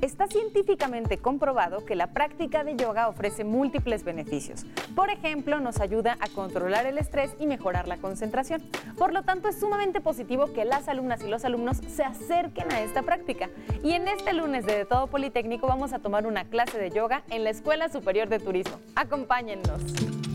Está científicamente comprobado que la práctica de yoga ofrece múltiples beneficios. Por ejemplo, nos ayuda a controlar el estrés y mejorar la concentración. Por lo tanto, es sumamente positivo que las alumnas y los alumnos se acerquen a esta práctica. Y en este lunes de, de Todo Politécnico vamos a tomar una clase de yoga en la Escuela Superior de Turismo. Acompáñennos.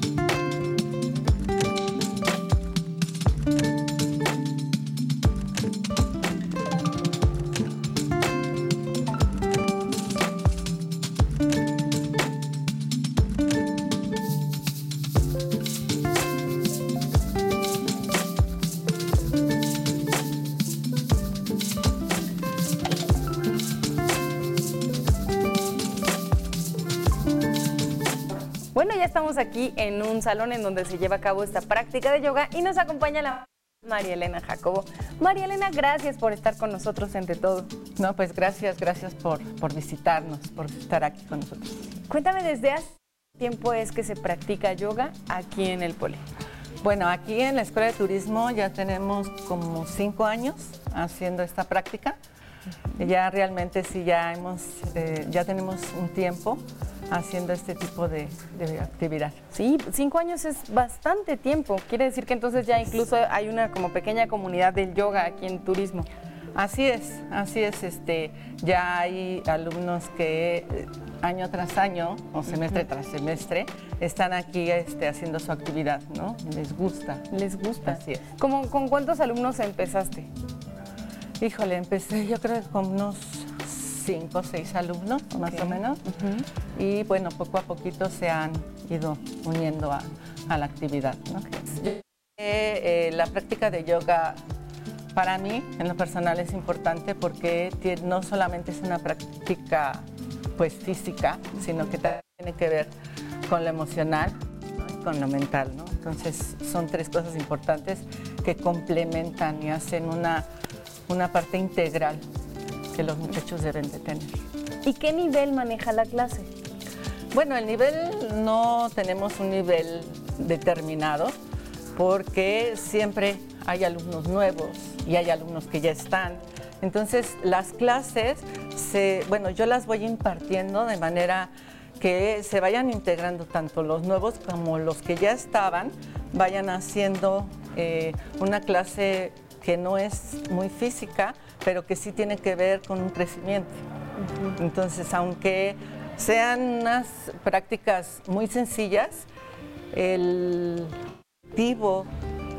Bueno, ya estamos aquí en un salón en donde se lleva a cabo esta práctica de yoga y nos acompaña la María Elena Jacobo. María Elena, gracias por estar con nosotros entre todo. No, pues gracias, gracias por, por visitarnos, por estar aquí con nosotros. Cuéntame, ¿desde hace tiempo es que se practica yoga aquí en el Poli? Bueno, aquí en la Escuela de Turismo ya tenemos como cinco años haciendo esta práctica. Ya realmente sí, ya, hemos, eh, ya tenemos un tiempo haciendo este tipo de, de actividad. Sí, cinco años es bastante tiempo. Quiere decir que entonces ya incluso hay una como pequeña comunidad del yoga aquí en turismo. Así es, así es. Este, ya hay alumnos que eh, año tras año o semestre tras semestre están aquí este, haciendo su actividad, ¿no? Les gusta. ¿Les gusta? Así es. ¿Cómo- ¿Con cuántos alumnos empezaste? Híjole, empecé yo creo con unos cinco o seis alumnos, más o menos. Y bueno, poco a poquito se han ido uniendo a, a la actividad. ¿no? Eh, eh, la práctica de yoga para mí, en lo personal, es importante porque no solamente es una práctica pues física, sino que también tiene que ver con lo emocional ¿no? y con lo mental. ¿no? Entonces, son tres cosas importantes que complementan y hacen una, una parte integral que los muchachos deben de tener. ¿Y qué nivel maneja la clase? Bueno, el nivel no tenemos un nivel determinado porque siempre hay alumnos nuevos y hay alumnos que ya están. Entonces, las clases, se, bueno, yo las voy impartiendo de manera que se vayan integrando tanto los nuevos como los que ya estaban, vayan haciendo eh, una clase que no es muy física, pero que sí tiene que ver con un crecimiento. Entonces, aunque sean unas prácticas muy sencillas, el objetivo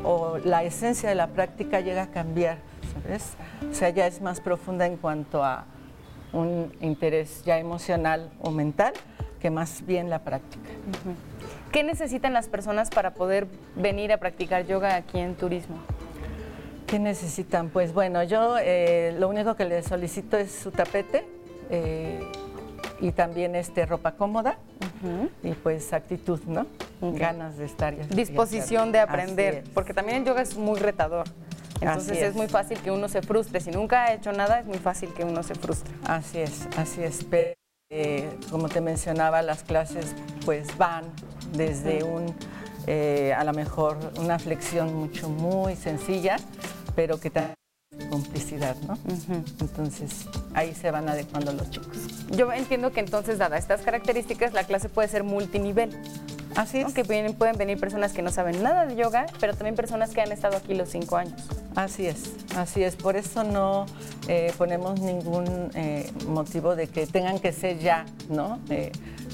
o la esencia de la práctica llega a cambiar, ¿sabes? O sea, ya es más profunda en cuanto a un interés ya emocional o mental que más bien la práctica. ¿Qué necesitan las personas para poder venir a practicar yoga aquí en turismo? ¿Qué necesitan? Pues bueno, yo eh, lo único que les solicito es su tapete eh, y también este, ropa cómoda y pues actitud, ¿no? Ganas de estar. Disposición de aprender, porque también el yoga es muy retador. Entonces es. es. muy fácil que uno se frustre. Si nunca ha hecho nada, es muy fácil que uno se frustre. Así es, así es. Pero, eh, como te mencionaba, las clases pues van desde un, eh, a lo mejor una flexión mucho muy sencilla, pero que también complicidad, ¿no? Entonces ahí se van adecuando los chicos. Yo entiendo que entonces, dada estas características, la clase puede ser multinivel. Así es. ¿no? Que vienen- pueden venir personas que no saben nada de yoga, pero también personas que han estado aquí los cinco años. Así es, así es. Por eso no eh, ponemos ningún eh, motivo de que tengan que ser ya, ¿no? Eh,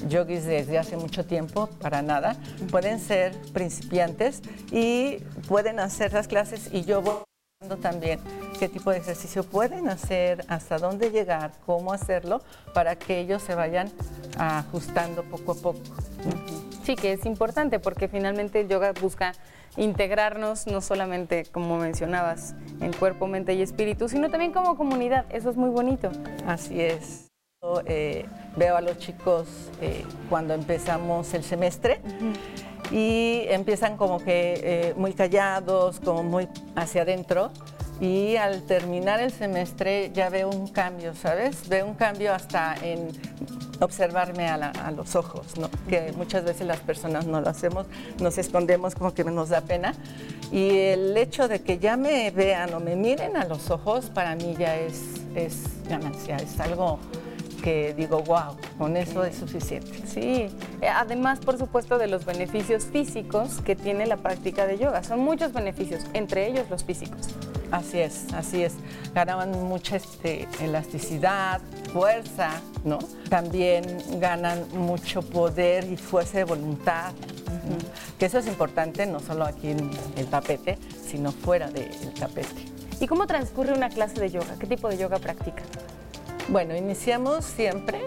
yogis desde hace mucho tiempo, para nada. Pueden ser principiantes y pueden hacer las clases y yo voy también qué tipo de ejercicio pueden hacer, hasta dónde llegar, cómo hacerlo, para que ellos se vayan ajustando poco a poco. Sí, que es importante porque finalmente el yoga busca integrarnos no solamente, como mencionabas, en cuerpo, mente y espíritu, sino también como comunidad. Eso es muy bonito. Así es. Yo, eh, veo a los chicos eh, cuando empezamos el semestre y empiezan como que eh, muy callados, como muy hacia adentro. Y al terminar el semestre ya veo un cambio, ¿sabes? Veo un cambio hasta en observarme a, la- a los ojos, ¿no? Que muchas veces las personas no lo hacemos, nos escondemos como que nos da pena. Y el hecho de que ya me vean o me miren a los ojos, para mí ya es, es ganancia, es algo que digo, wow, con eso es suficiente. Sí, eh, además, por supuesto, de los beneficios físicos que tiene la práctica de yoga. Son muchos beneficios, entre ellos los físicos. Así es, así es. Ganaban mucha este, elasticidad, fuerza, ¿no? También ganan mucho poder y fuerza de voluntad. Que eso es importante no solo aquí en el tapete, sino fuera del tapete. ¿Y cómo transcurre una clase de yoga? ¿Qué tipo de yoga practica? Bueno, iniciamos siempre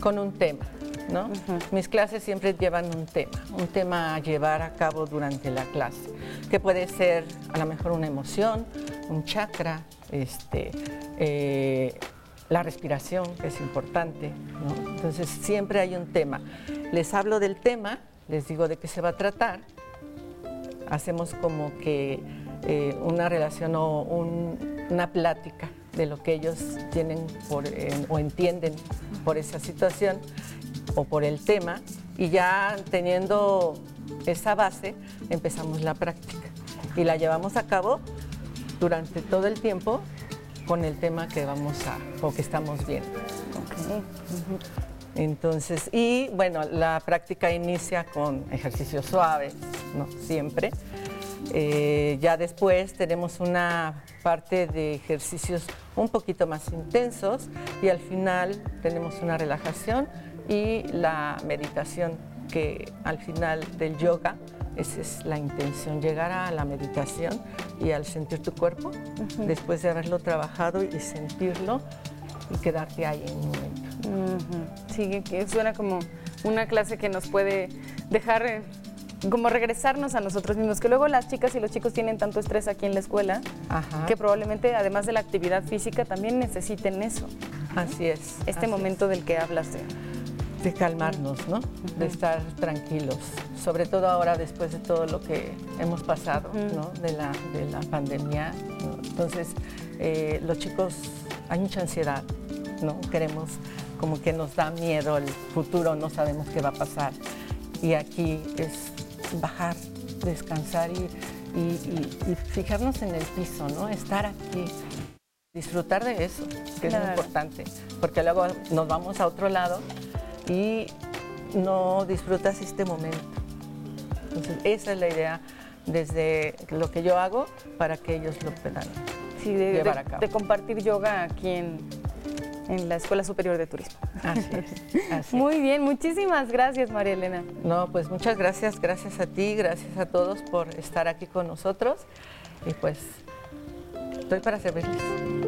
con un tema. ¿no? Mis clases siempre llevan un tema, un tema a llevar a cabo durante la clase, que puede ser a lo mejor una emoción, un chakra, este, eh, la respiración, que es importante. Entonces siempre hay un tema. Les hablo del tema, les digo de qué se va a tratar, hacemos como que eh, una relación o una plática de lo que ellos tienen o entienden por esa situación o por el tema y ya teniendo esa base empezamos la práctica y la llevamos a cabo durante todo el tiempo con el tema que vamos a o que estamos viendo. Entonces, y bueno, la práctica inicia con ejercicios suaves, ¿no? Siempre. Eh, ya después tenemos una parte de ejercicios un poquito más intensos y al final tenemos una relajación y la meditación que al final del yoga esa es la intención, llegar a la meditación y al sentir tu cuerpo, después de haberlo trabajado y sentirlo y quedarte ahí en un momento. Sí, que suena como una clase que nos puede dejar eh, como regresarnos a nosotros mismos, que luego las chicas y los chicos tienen tanto estrés aquí en la escuela, que probablemente además de la actividad física también necesiten eso. Así es. Este momento del que hablas de... De calmarnos, ¿no? De estar tranquilos, sobre todo ahora después de todo lo que hemos pasado, ¿no? De la, de la pandemia. Entonces, eh, los chicos, hay mucha ansiedad, ¿no? Queremos, como que nos da miedo el futuro, no sabemos qué va a pasar. Y aquí es bajar, descansar y, fijarnos en el piso, ¿no? Estar aquí, disfrutar de eso, que es muy importante, porque luego nos vamos a otro lado y no disfrutas este momento. Entonces, esa es la idea desde lo que yo hago para que ellos lo puedan llevar a cabo. De compartir yoga aquí en, en la Escuela Superior de Turismo. Así Muy bien, muchísimas gracias María Elena. No, pues muchas gracias, gracias a ti, gracias a todos por estar aquí con nosotros y pues estoy para servirles.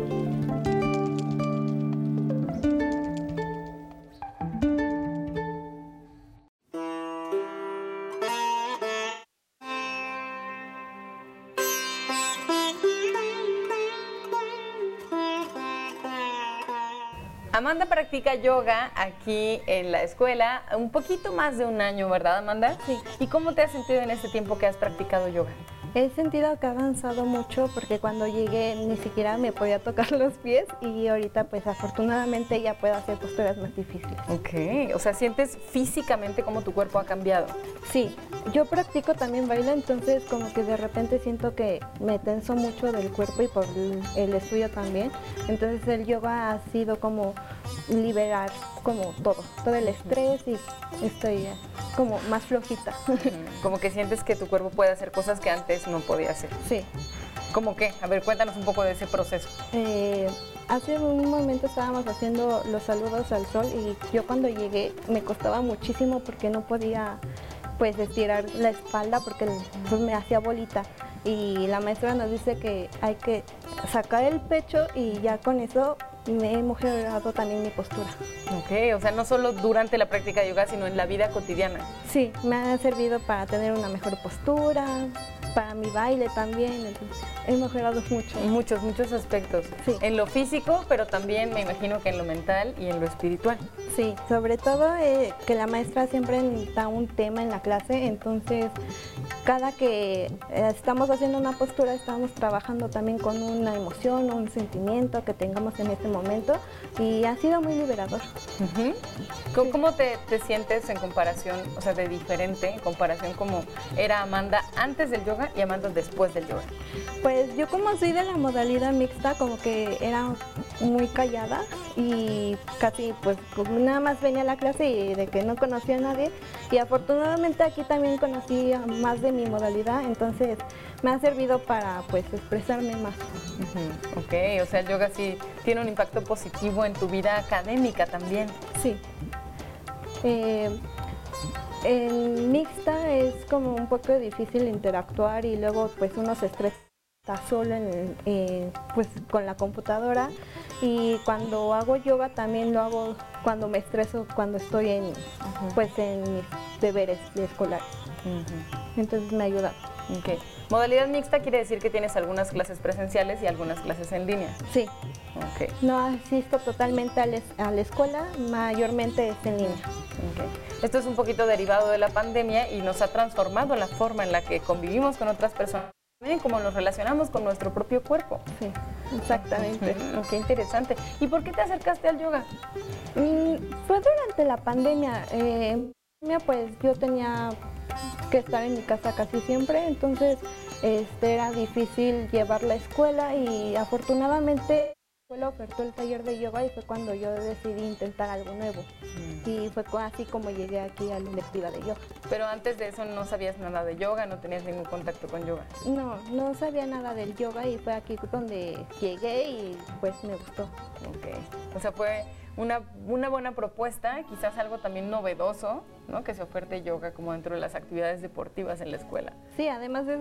Amanda practica yoga aquí en la escuela un poquito más de un año, ¿verdad, Amanda? Sí. ¿Y cómo te has sentido en este tiempo que has practicado yoga? He sentido que ha avanzado mucho porque cuando llegué ni siquiera me podía tocar los pies y ahorita pues afortunadamente ya puedo hacer posturas más difíciles. Ok, o sea, ¿sientes físicamente cómo tu cuerpo ha cambiado? Sí, yo practico también baile, entonces como que de repente siento que me tenso mucho del cuerpo y por el estudio también. Entonces el yoga ha sido como liberar como todo, todo el estrés y estoy como más flojita. Como que sientes que tu cuerpo puede hacer cosas que antes no podía hacer. Sí. ¿Cómo qué? A ver, cuéntanos un poco de ese proceso. Eh, hace un momento estábamos haciendo los saludos al sol y yo cuando llegué me costaba muchísimo porque no podía pues estirar la espalda porque pues, me hacía bolita y la maestra nos dice que hay que sacar el pecho y ya con eso me he mejorado también mi postura. Ok, o sea, no solo durante la práctica de yoga, sino en la vida cotidiana. Sí, me ha servido para tener una mejor postura, para mi baile también. he mejorado mucho. En muchos, muchos aspectos. Sí. En lo físico, pero también me imagino que en lo mental y en lo espiritual. Sí, sobre todo eh, que la maestra siempre da un tema en la clase, entonces cada que eh, estamos haciendo una postura estamos trabajando también con una emoción, un sentimiento que tengamos en este momento y ha sido muy liberador. ¿Cómo, te, sientes en comparación, o sea, de diferente, en comparación como era Amanda antes del yoga y Amanda después del yoga? Pues yo como soy de la modalidad mixta, como que era muy callada y casi pues nada más venía a la clase y de que no conocía a nadie y afortunadamente aquí también conocí más de mi modalidad, entonces me ha servido para pues expresarme más. Ok, o sea, el yoga sí tiene un impacto positivo en tu vida académica también. Sí. Eh, en mixta es como un poco difícil interactuar y luego pues uno se estresa solo en, pues con la computadora. Y cuando hago yoga también lo hago cuando me estreso cuando estoy en pues en mis deberes escolares. Entonces me ayuda. Okay. Modalidad mixta quiere decir que tienes algunas clases presenciales y algunas clases en línea sí okay. no asisto totalmente a, a, la escuela mayormente es en línea esto es un poquito derivado de la pandemia y nos ha transformado la forma en la que convivimos con otras personas como nos relacionamos con nuestro propio cuerpo. Sí, exactamente. Qué interesante. ¿Y por qué te acercaste al yoga? Mm, fue durante la pandemia. Eh, pues yo tenía que estar en mi casa casi siempre, entonces este, era difícil llevar la escuela y afortunadamente la ofertó el taller de yoga y fue cuando yo decidí intentar algo nuevo. Mm. Y fue así como llegué aquí a la electiva de yoga. Pero antes de eso no sabías nada de yoga, no tenías ningún contacto con yoga. No, no sabía nada del yoga y fue aquí donde llegué y pues me gustó. Ok. O sea, fue una, una buena propuesta, quizás algo también novedoso, ¿no? Que se oferte yoga como dentro de las actividades deportivas en la escuela. Sí, además de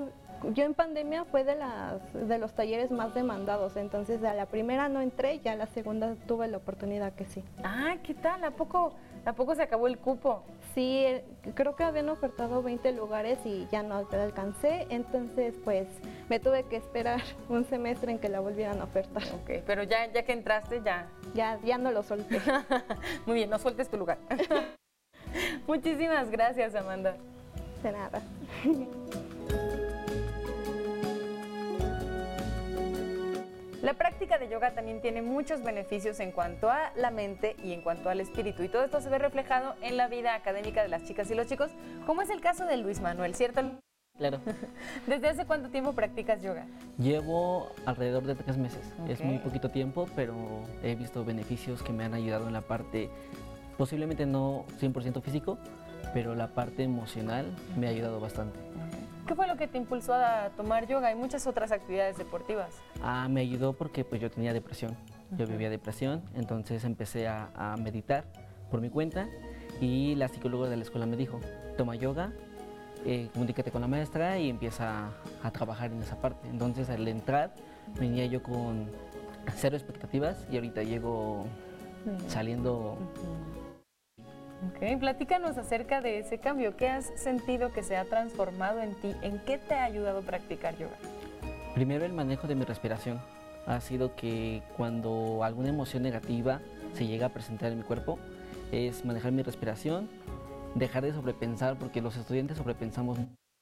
yo en pandemia fue de, las, de los talleres más demandados, entonces a la primera no entré, ya a la segunda tuve la oportunidad que sí. Ah, ¿qué tal? ¿A poco, ¿a poco se acabó el cupo? Sí, eh, creo que habían ofertado 20 lugares y ya no alcancé, entonces pues me tuve que esperar un semestre en que la volvieran a ofertar. Ok, pero ya, ya que entraste ya... Ya, ya no lo solté. Muy bien, no sueltes tu lugar. Muchísimas gracias, Amanda. De nada. La práctica de yoga también tiene muchos beneficios en cuanto a la mente y en cuanto al espíritu. Y todo esto se ve reflejado en la vida académica de las chicas y los chicos, como es el caso de Luis Manuel, ¿cierto? Claro. ¿Desde hace cuánto tiempo practicas yoga? Llevo alrededor de tres meses. Es muy poquito tiempo, pero he visto beneficios que me han ayudado en la parte, posiblemente no 100% físico, pero la parte emocional me ha ayudado bastante. ¿Qué fue lo que te impulsó a tomar yoga y muchas otras actividades deportivas? Ah, me ayudó porque pues yo tenía depresión. Yo vivía depresión, entonces empecé a, meditar por mi cuenta y la psicóloga de la escuela me dijo, toma yoga, eh, comunícate con la maestra y empieza a, trabajar en esa parte. Entonces al entrar venía yo con cero expectativas y ahorita llego saliendo Ok, platícanos acerca de ese cambio. ¿Qué has sentido que se ha transformado en ti? ¿En qué te ha ayudado a practicar yoga? Primero el manejo de mi respiración. Ha sido que cuando alguna emoción negativa se llega a presentar en mi cuerpo, es manejar mi respiración, dejar de sobrepensar, porque los estudiantes sobrepensamos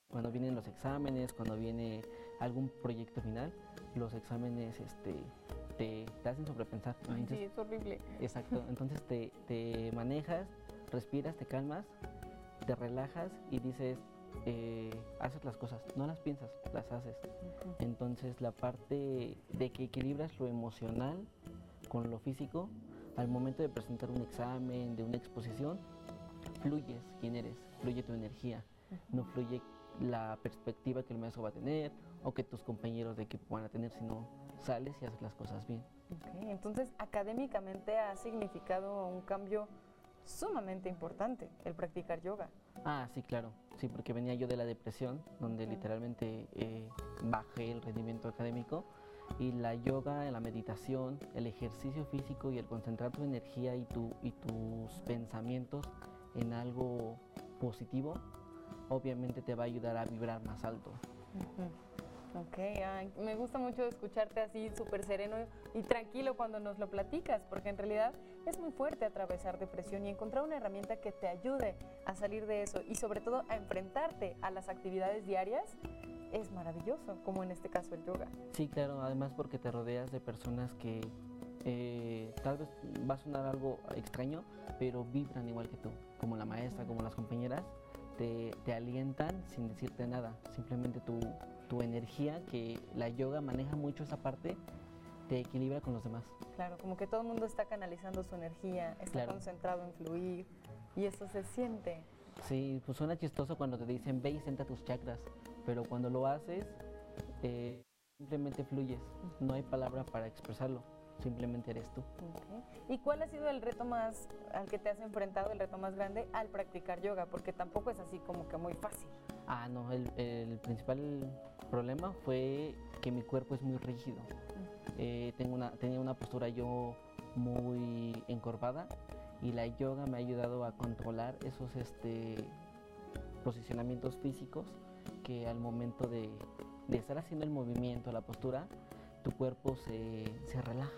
cuando vienen los exámenes, cuando viene algún proyecto final, los exámenes este, te, hacen sobrepensar. sí, es horrible. Exacto, entonces te, te manejas, respiras, te calmas, te relajas y dices, eh, haces las cosas, no las piensas, las haces. Entonces la parte de que equilibras lo emocional con lo físico, al momento de presentar un examen, de una exposición, fluyes quién eres, fluye tu energía, no fluye la perspectiva que el maestro va a tener o que tus compañeros de equipo van a tener, sino sales y haces las cosas bien. entonces, académicamente ha significado un cambio sumamente importante el practicar yoga. Ah, sí, claro. Sí, porque venía yo de la depresión, donde literalmente eh, bajé el rendimiento académico. Y la yoga, la meditación, el ejercicio físico y el concentrar tu energía y, tu, y tus pensamientos en algo positivo, obviamente te va a ayudar a vibrar más alto. Ok, me gusta mucho escucharte así súper sereno y tranquilo cuando nos lo platicas, porque en realidad es muy fuerte atravesar depresión y encontrar una herramienta que te ayude a salir de eso y sobre todo a enfrentarte a las actividades diarias es maravilloso, como en este caso el yoga. Sí, claro, además porque te rodeas de personas que eh, tal vez va a sonar algo extraño, pero vibran igual que tú, como la maestra, como las compañeras, te, te alientan sin decirte nada, simplemente tu, tu energía, que la yoga maneja mucho esa parte, te equilibra con los demás. Claro, como que todo el mundo está canalizando su energía, está Claro. concentrado en fluir y eso se siente. Sí, pues suena chistoso cuando te dicen ve y sienta tus chakras, pero cuando lo haces, eh, simplemente fluyes, no hay palabra para expresarlo, simplemente eres tú. Ok. ¿Y cuál ha sido el reto más al que te has enfrentado, el reto más grande al practicar yoga? Porque tampoco es así como que muy fácil. Ah, no, el, el principal problema fue que mi cuerpo es muy rígido. Eh, tengo una, tenía una postura yo muy encorvada y la yoga me ha ayudado a controlar esos este, posicionamientos físicos que al momento de, de estar haciendo el movimiento, la postura, tu cuerpo se, se relaja.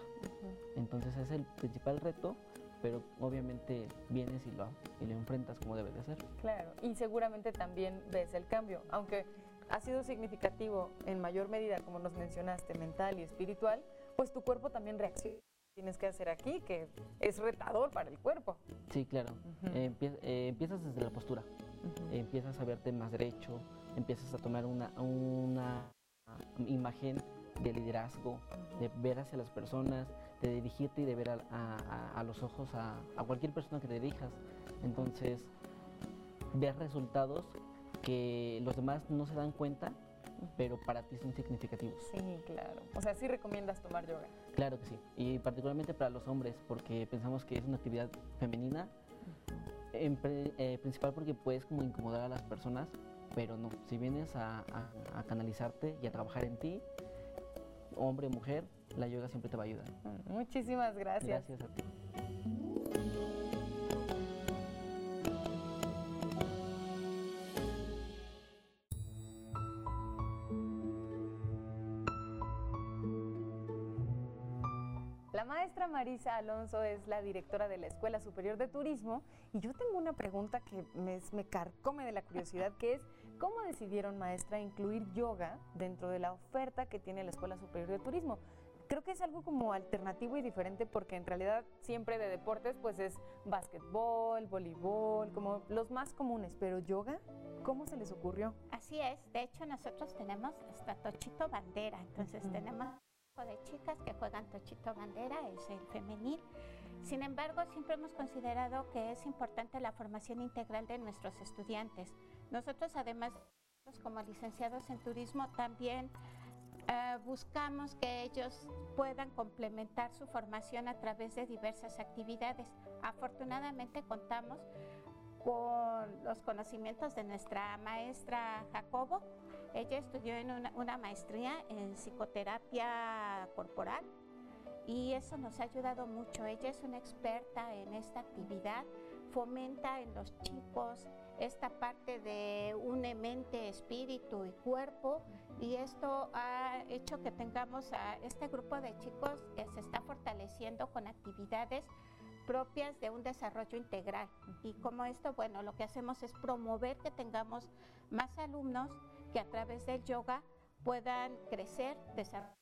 Entonces es el principal reto, pero obviamente vienes y lo, y lo enfrentas como debe de ser. Claro, y seguramente también ves el cambio, aunque ha sido significativo en mayor medida, como nos mencionaste, mental y espiritual, pues tu cuerpo también reacciona. Tienes que hacer aquí, que es retador para el cuerpo. Sí, claro. Eh, empie- eh, empiezas desde la postura. Empiezas a verte más derecho, empiezas a tomar una, una imagen de liderazgo, de ver hacia las personas, de dirigirte y de ver a, a- a- los ojos a, a cualquier persona que te dirijas. Entonces, ves resultados que los demás no se dan cuenta, pero para ti son significativos. Sí, claro. O sea, sí recomiendas tomar yoga. Claro que sí, y particularmente para los hombres, porque pensamos que es una actividad femenina, en pre- eh, principal porque puedes como incomodar a las personas, pero no, si vienes a canalizarte y a trabajar en ti, hombre o mujer, la yoga siempre te va a ayudar. Muchísimas gracias. Gracias a ti. La maestra Marisa Alonso es la directora de la Escuela Superior de Turismo y yo tengo una pregunta que me, me carcome de la curiosidad, que es ¿cómo decidieron, maestra, incluir yoga dentro de la oferta que tiene la Escuela Superior de Turismo? Creo que es algo como alternativo y diferente porque en realidad siempre de deportes pues es básquetbol, voleibol, como los más comunes, pero yoga, ¿cómo se les ocurrió? Así es, de hecho nosotros tenemos esta Tochito Bandera, entonces Ujú. tenemos un grupo de chicas que juegan Tochito Bandera, es el femenil. Sin embargo, siempre hemos considerado que es importante la formación integral de nuestros estudiantes. Nosotros además, como licenciados en turismo, también eh, buscamos que ellos puedan complementar su formación a través de diversas actividades. Afortunadamente contamos con los conocimientos de nuestra maestra Jacobo. Ella estudió en una, una maestría en psicoterapia corporal y eso nos ha ayudado mucho. Ella es una experta en esta actividad, fomenta en los chicos esta parte de une mente, espíritu y cuerpo y esto ha hecho que tengamos a este grupo de chicos que se está fortaleciendo con actividades propias de un desarrollo integral. Y como esto, bueno, lo que hacemos es promover que tengamos más alumnos que a través del yoga puedan crecer, desarrollarse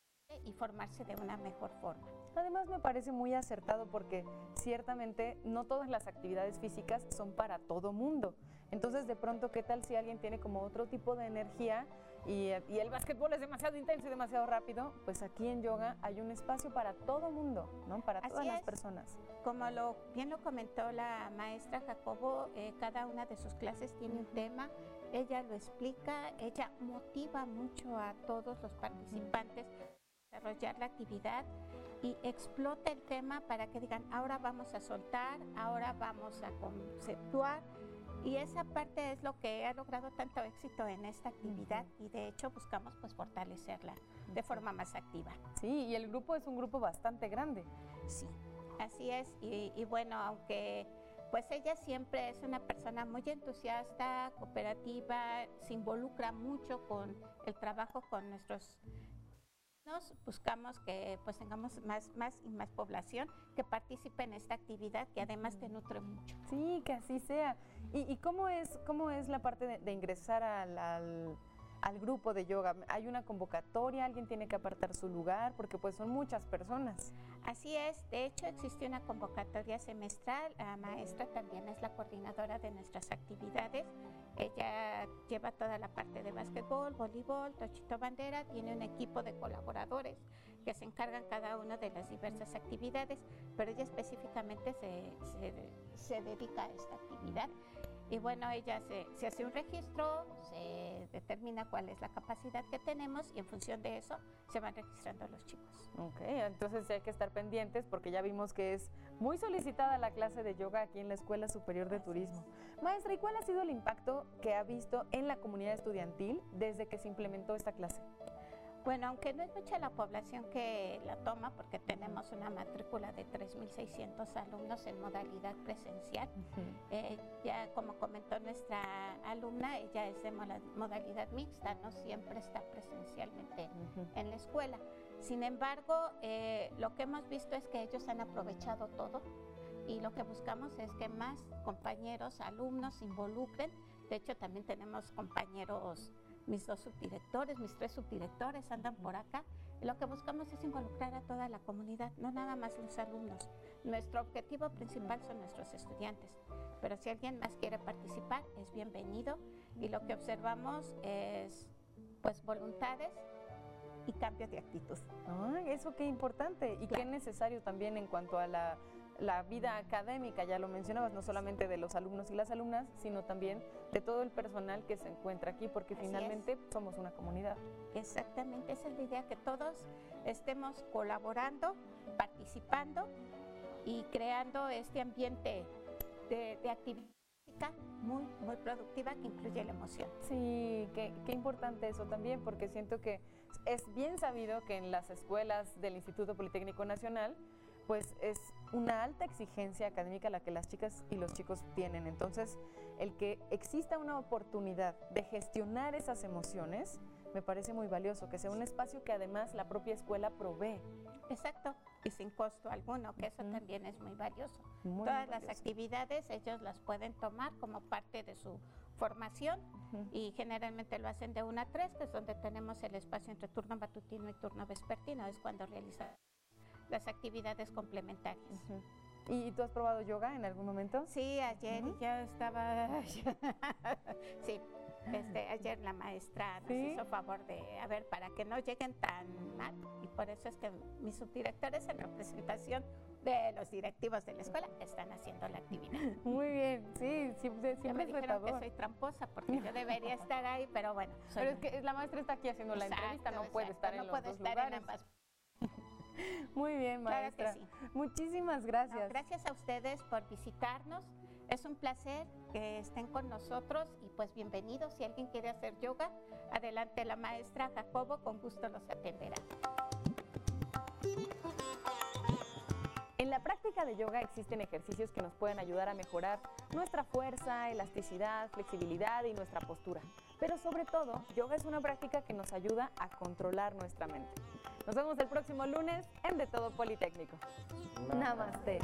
y formarse de una mejor forma. Además me parece muy acertado porque ciertamente no todas las actividades físicas son para todo mundo. Entonces de pronto, ¿qué tal si alguien tiene como otro tipo de energía y, y el básquetbol es demasiado intenso y demasiado rápido? Pues aquí en yoga hay un espacio para todo mundo, ¿no? Para Así todas las es. personas. Como lo, bien lo comentó la maestra Jacobo, eh, cada una de sus clases tiene un tema, ella lo explica, ella motiva mucho a todos los participantes desarrollar la actividad y explota el tema para que digan, ahora vamos a soltar, ahora vamos a conceptuar. Y esa parte es lo que ha logrado tanto éxito en esta actividad y de hecho buscamos pues fortalecerla de forma más activa. Sí, y el grupo es un grupo bastante grande. Sí, así es. Y, y bueno, aunque pues ella siempre es una persona muy entusiasta, cooperativa, se involucra mucho con el trabajo con nuestros nos buscamos que pues tengamos más, más y más población que participe en esta actividad que además te nutre mucho. Sí, que así sea. ¿Y, cómo, es, cómo es la parte de, ingresar al al grupo de yoga? ¿Hay una convocatoria? ¿Alguien tiene que apartar su lugar? Porque pues son muchas personas. Así es, de hecho existe una convocatoria semestral. La maestra también es la coordinadora de nuestras actividades. Ella lleva toda la parte de básquetbol, voleibol, tochito bandera, tiene un equipo de colaboradores que se encargan cada una de las diversas actividades, pero ella específicamente se, se dedica a esta actividad. Y bueno, ella se, se, hace un registro, se determina cuál es la capacidad que tenemos y en función de eso se van registrando los chicos. Ok, entonces hay que estar pendientes porque ya vimos que es muy solicitada la clase de yoga aquí en la Escuela Superior de Turismo. Maestra, ¿y cuál ha sido el impacto que ha visto en la comunidad estudiantil desde que se implementó esta clase? Bueno, aunque no es mucha la población que la toma, porque tenemos una matrícula de 3.600 alumnos en modalidad presencial, eh, ya como comentó nuestra alumna, ella es de modalidad mixta, no siempre está presencialmente en la escuela. Sin embargo, eh, lo que hemos visto es que ellos han aprovechado todo y lo que buscamos es que más compañeros, alumnos se involucren. De hecho, también tenemos compañeros mis dos subdirectores, mis tres subdirectores andan por acá. lo que buscamos es involucrar a toda la comunidad, no nada más los alumnos. Nuestro objetivo principal son nuestros estudiantes, pero si alguien más quiere participar, es bienvenido. Y lo que observamos es pues voluntades y cambio de actitud. eso qué importante y qué necesario también en cuanto a la la vida académica, ya lo mencionabas, no solamente de los alumnos y las alumnas, sino también de todo el personal que se encuentra aquí, porque finalmente somos una comunidad. Exactamente, esa es la idea, que todos estemos colaborando, participando y creando este ambiente de, actividad muy, muy productiva que incluye la emoción. Sí, qué, qué importante eso también, porque siento que es bien sabido que en las escuelas del Instituto Politécnico Nacional, pues es una alta exigencia académica la que las chicas y los chicos tienen. Entonces, el que exista una oportunidad de gestionar esas emociones me parece muy valioso, que sea un espacio que además la propia escuela provee. Exacto, y sin costo alguno, que eso también es muy valioso. Todas las actividades ellos las pueden tomar como parte de su formación y generalmente lo hacen de una a tres, que es donde tenemos el espacio entre turno matutino y turno vespertino, es cuando realizan las actividades complementarias. ¿Y tú has probado yoga en algún momento? Sí, ayer ya estaba. sí, este, ayer la maestra nos hizo favor de, a ver, para que no lleguen tan mal. Y por eso es que mis subdirectores en representación de los directivos de la escuela están haciendo la actividad. Muy bien, sí, siempre, siempre me dijeron que soy tramposa porque yo debería estar ahí, pero bueno. pero es que la maestra está aquí haciendo la entrevista, no puede estar en los dos lugares. Muy bien, maestra. Muchísimas gracias. gracias a ustedes por visitarnos. Es un placer que estén con nosotros y pues bienvenidos. Si alguien quiere hacer yoga, adelante la maestra Jacobo, con gusto los atenderá. En la práctica de yoga existen ejercicios que nos pueden ayudar a mejorar nuestra fuerza, elasticidad, flexibilidad y nuestra postura. Pero sobre todo, yoga es una práctica que nos ayuda a controlar nuestra mente. Nos vemos el próximo lunes en De Todo Politécnico. Namaste.